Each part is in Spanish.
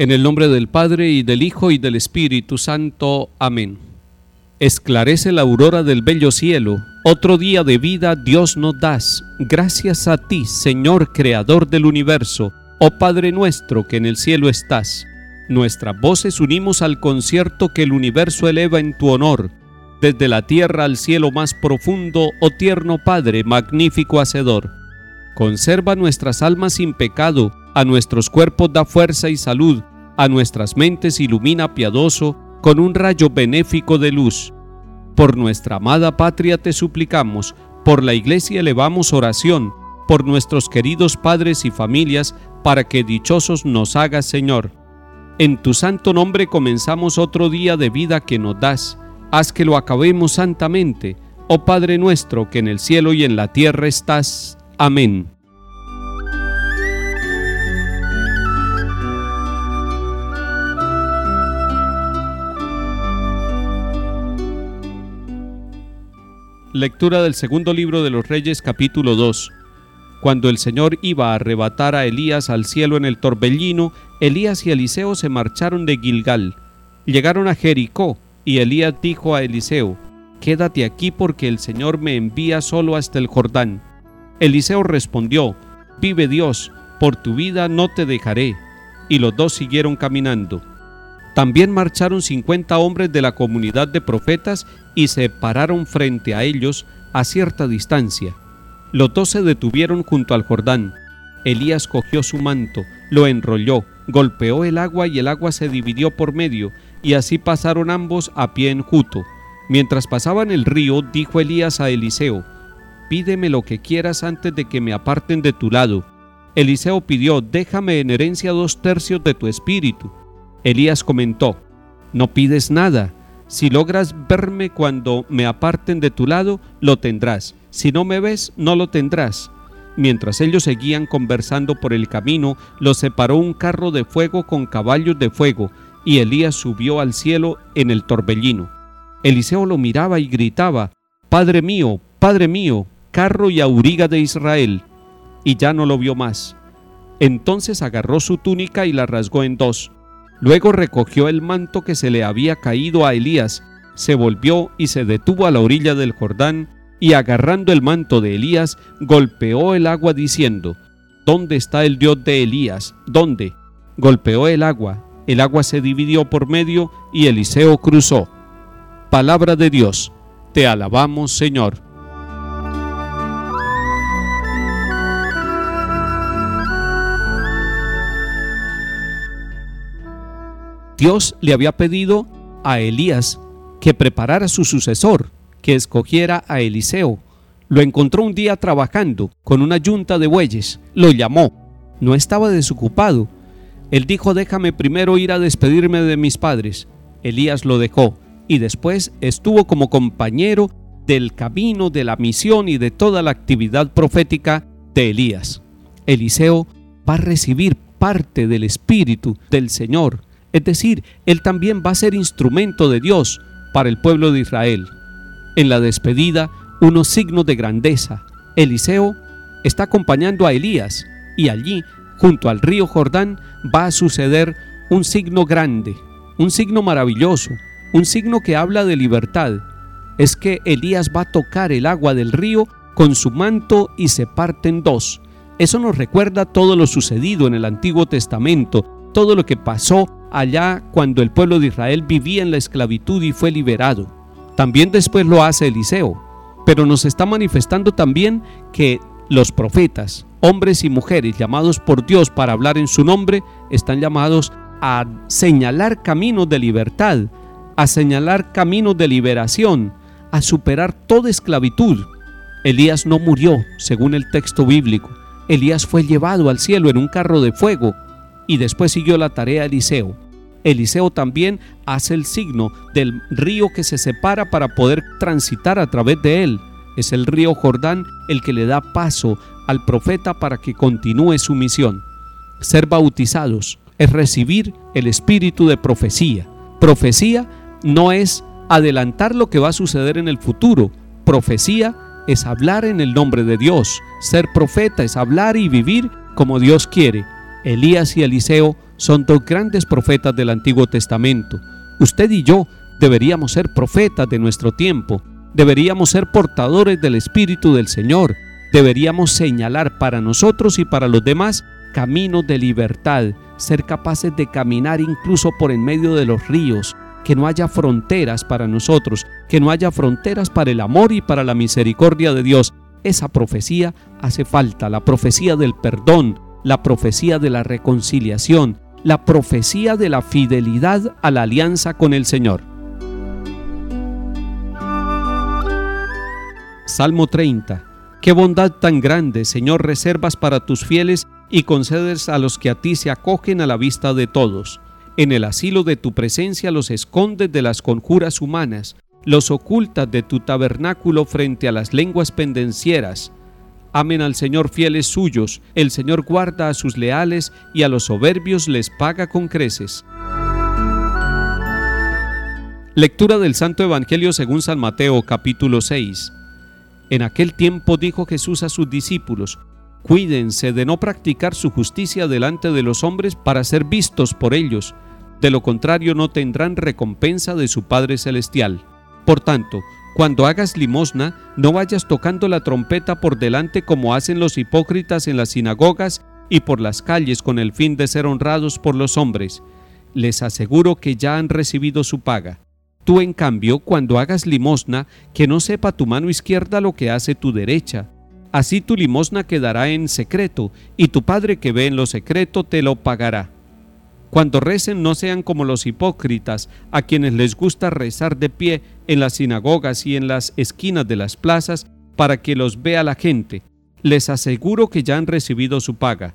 En el nombre del Padre y del Hijo y del Espíritu Santo. Amén. Esclarece la aurora del bello cielo, otro día de vida Dios nos das. Gracias a ti, Señor Creador del universo, oh Padre nuestro que en el cielo estás. Nuestras voces unimos al concierto que el universo eleva en tu honor, desde la tierra al cielo más profundo, oh tierno Padre, magnífico Hacedor. Conserva nuestras almas sin pecado, a nuestros cuerpos da fuerza y salud, a nuestras mentes ilumina piadoso con un rayo benéfico de luz. Por nuestra amada patria te suplicamos, por la iglesia elevamos oración, por nuestros queridos padres y familias, para que dichosos nos hagas, Señor. En tu santo nombre comenzamos otro día de vida que nos das. Haz que lo acabemos santamente, oh Padre nuestro que en el cielo y en la tierra estás. Amén. Lectura del segundo libro de los Reyes capítulo 2. Cuando el Señor iba a arrebatar a Elías al cielo en el torbellino, Elías y Eliseo se marcharon de Gilgal. Llegaron a Jericó, y Elías dijo a Eliseo, Quédate aquí porque el Señor me envía solo hasta el Jordán. Eliseo respondió, Vive Dios, por tu vida no te dejaré. Y los dos siguieron caminando. También marcharon cincuenta hombres de la comunidad de profetas y se pararon frente a ellos a cierta distancia. Los dos se detuvieron junto al Jordán. Elías cogió su manto, lo enrolló, golpeó el agua y el agua se dividió por medio, y así pasaron ambos a pie enjuto. Mientras pasaban el río, dijo Elías a Eliseo, Pídeme lo que quieras antes de que me aparten de tu lado. Eliseo pidió, Déjame en herencia dos tercios de tu espíritu. Elías comentó, No pides nada, si logras verme cuando me aparten de tu lado, lo tendrás. Si no me ves, no lo tendrás. Mientras ellos seguían conversando por el camino, los separó un carro de fuego con caballos de fuego, y Elías subió al cielo en el torbellino. Eliseo lo miraba y gritaba, Padre mío, Padre mío, carro y auriga de Israel. Y ya no lo vio más. Entonces agarró su túnica y la rasgó en dos Luego recogió el manto que se le había caído a Elías, se volvió y se detuvo a la orilla del Jordán, y agarrando el manto de Elías, golpeó el agua diciendo, ¿Dónde está el Dios de Elías? ¿Dónde? Golpeó el agua, el agua se dividió por medio y Eliseo cruzó. Palabra de Dios, te alabamos Señor. Dios le había pedido a Elías que preparara su sucesor, que escogiera a Eliseo. Lo encontró un día trabajando con una yunta de bueyes. Lo llamó. No estaba desocupado. Él dijo, déjame primero ir a despedirme de mis padres. Elías lo dejó y después estuvo como compañero del camino, de la misión y de toda la actividad profética de Elías. Eliseo va a recibir parte del Espíritu del Señor es decir, él también va a ser instrumento de Dios para el pueblo de Israel. En la despedida, unos signos de grandeza. Eliseo está acompañando a Elías y allí, junto al río Jordán, va a suceder un signo grande, un signo maravilloso, un signo que habla de libertad. Es que Elías va a tocar el agua del río con su manto y se parte en dos. Eso nos recuerda todo lo sucedido en el Antiguo Testamento, todo lo que pasó allá cuando el pueblo de Israel vivía en la esclavitud y fue liberado. También después lo hace Eliseo, pero nos está manifestando también que los profetas, hombres y mujeres llamados por Dios para hablar en su nombre, están llamados a señalar caminos de libertad, a señalar caminos de liberación, a superar toda esclavitud. Elías no murió, según el texto bíblico. Elías fue llevado al cielo en un carro de fuego y después siguió la tarea Eliseo. Eliseo también hace el signo del río que se separa para poder transitar a través de él. Es el río Jordán el que le da paso al profeta para que continúe su misión. Ser bautizados es recibir el espíritu de profecía. Profecía no es adelantar lo que va a suceder en el futuro. Profecía es hablar en el nombre de Dios. Ser profeta es hablar y vivir como Dios quiere. Elías y Eliseo son dos grandes profetas del Antiguo Testamento. Usted y yo deberíamos ser profetas de nuestro tiempo, deberíamos ser portadores del Espíritu del Señor, deberíamos señalar para nosotros y para los demás caminos de libertad, ser capaces de caminar incluso por en medio de los ríos, que no haya fronteras para nosotros, que no haya fronteras para el amor y para la misericordia de Dios. Esa profecía hace falta, la profecía del perdón, la profecía de la reconciliación, la profecía de la fidelidad a la alianza con el Señor. Salmo 30. Qué bondad tan grande, Señor, reservas para tus fieles y concedes a los que a ti se acogen a la vista de todos. En el asilo de tu presencia los escondes de las conjuras humanas, los ocultas de tu tabernáculo frente a las lenguas pendencieras. Amen al Señor fieles suyos, el Señor guarda a sus leales y a los soberbios les paga con creces. Lectura del Santo Evangelio según San Mateo capítulo 6. En aquel tiempo dijo Jesús a sus discípulos, Cuídense de no practicar su justicia delante de los hombres para ser vistos por ellos, de lo contrario no tendrán recompensa de su Padre Celestial. Por tanto, cuando hagas limosna, no vayas tocando la trompeta por delante como hacen los hipócritas en las sinagogas y por las calles con el fin de ser honrados por los hombres. Les aseguro que ya han recibido su paga. Tú, en cambio, cuando hagas limosna, que no sepa tu mano izquierda lo que hace tu derecha. Así tu limosna quedará en secreto, y tu Padre que ve en lo secreto te lo pagará. Cuando recen no sean como los hipócritas, a quienes les gusta rezar de pie en las sinagogas y en las esquinas de las plazas para que los vea la gente. Les aseguro que ya han recibido su paga.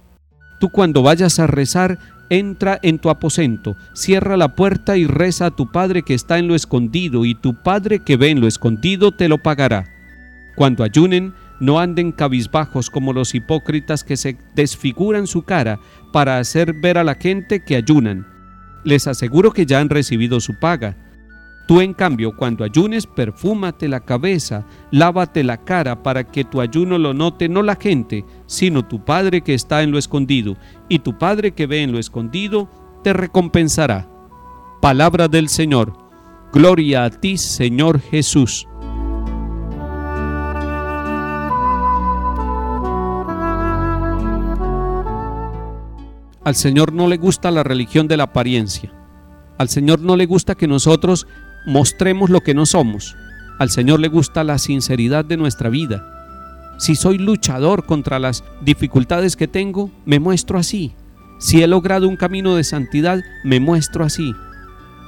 Tú cuando vayas a rezar, entra en tu aposento, cierra la puerta y reza a tu Padre que está en lo escondido, y tu Padre que ve en lo escondido te lo pagará. Cuando ayunen, no anden cabizbajos como los hipócritas que se desfiguran su cara para hacer ver a la gente que ayunan. Les aseguro que ya han recibido su paga. Tú en cambio, cuando ayunes, perfúmate la cabeza, lávate la cara para que tu ayuno lo note no la gente, sino tu Padre que está en lo escondido, y tu Padre que ve en lo escondido te recompensará. Palabra del Señor. Gloria a ti, Señor Jesús. Al Señor no le gusta la religión de la apariencia. Al Señor no le gusta que nosotros mostremos lo que no somos. Al Señor le gusta la sinceridad de nuestra vida. Si soy luchador contra las dificultades que tengo, me muestro así. Si he logrado un camino de santidad, me muestro así.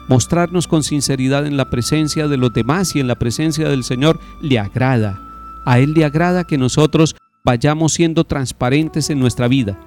Mostrarnos con sinceridad en la presencia de los demás y en la presencia del Señor le agrada. A Él le agrada que nosotros vayamos siendo transparentes en nuestra vida.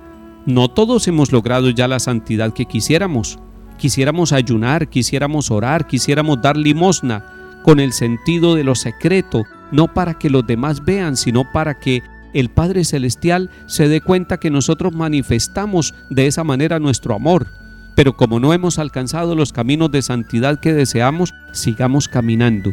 No todos hemos logrado ya la santidad que quisiéramos. Quisiéramos ayunar, quisiéramos orar, quisiéramos dar limosna con el sentido de lo secreto, no para que los demás vean, sino para que el Padre Celestial se dé cuenta que nosotros manifestamos de esa manera nuestro amor. Pero como no hemos alcanzado los caminos de santidad que deseamos, sigamos caminando.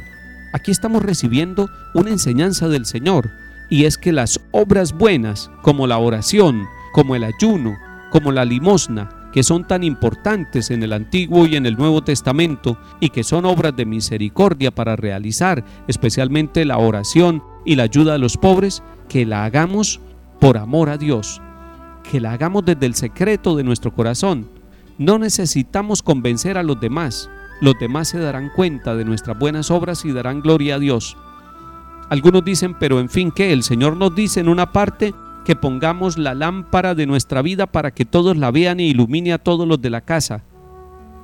Aquí estamos recibiendo una enseñanza del Señor, y es que las obras buenas, como la oración, como el ayuno, como la limosna, que son tan importantes en el Antiguo y en el Nuevo Testamento y que son obras de misericordia para realizar, especialmente la oración y la ayuda a los pobres, que la hagamos por amor a Dios, que la hagamos desde el secreto de nuestro corazón. No necesitamos convencer a los demás, los demás se darán cuenta de nuestras buenas obras y darán gloria a Dios. Algunos dicen, pero en fin, que el Señor nos dice en una parte que pongamos la lámpara de nuestra vida para que todos la vean e ilumine a todos los de la casa.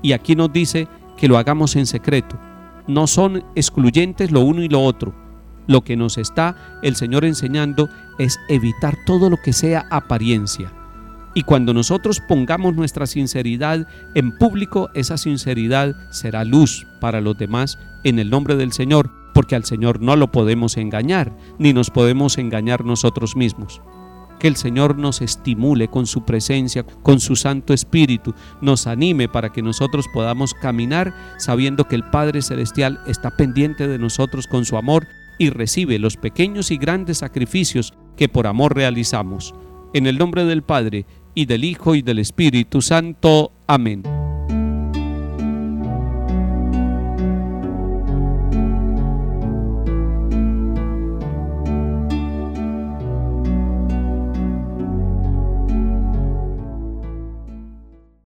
Y aquí nos dice que lo hagamos en secreto. No son excluyentes lo uno y lo otro. Lo que nos está el Señor enseñando es evitar todo lo que sea apariencia. Y cuando nosotros pongamos nuestra sinceridad en público, esa sinceridad será luz para los demás en el nombre del Señor, porque al Señor no lo podemos engañar, ni nos podemos engañar nosotros mismos que el Señor nos estimule con su presencia, con su Santo Espíritu, nos anime para que nosotros podamos caminar sabiendo que el Padre Celestial está pendiente de nosotros con su amor y recibe los pequeños y grandes sacrificios que por amor realizamos. En el nombre del Padre, y del Hijo, y del Espíritu Santo. Amén.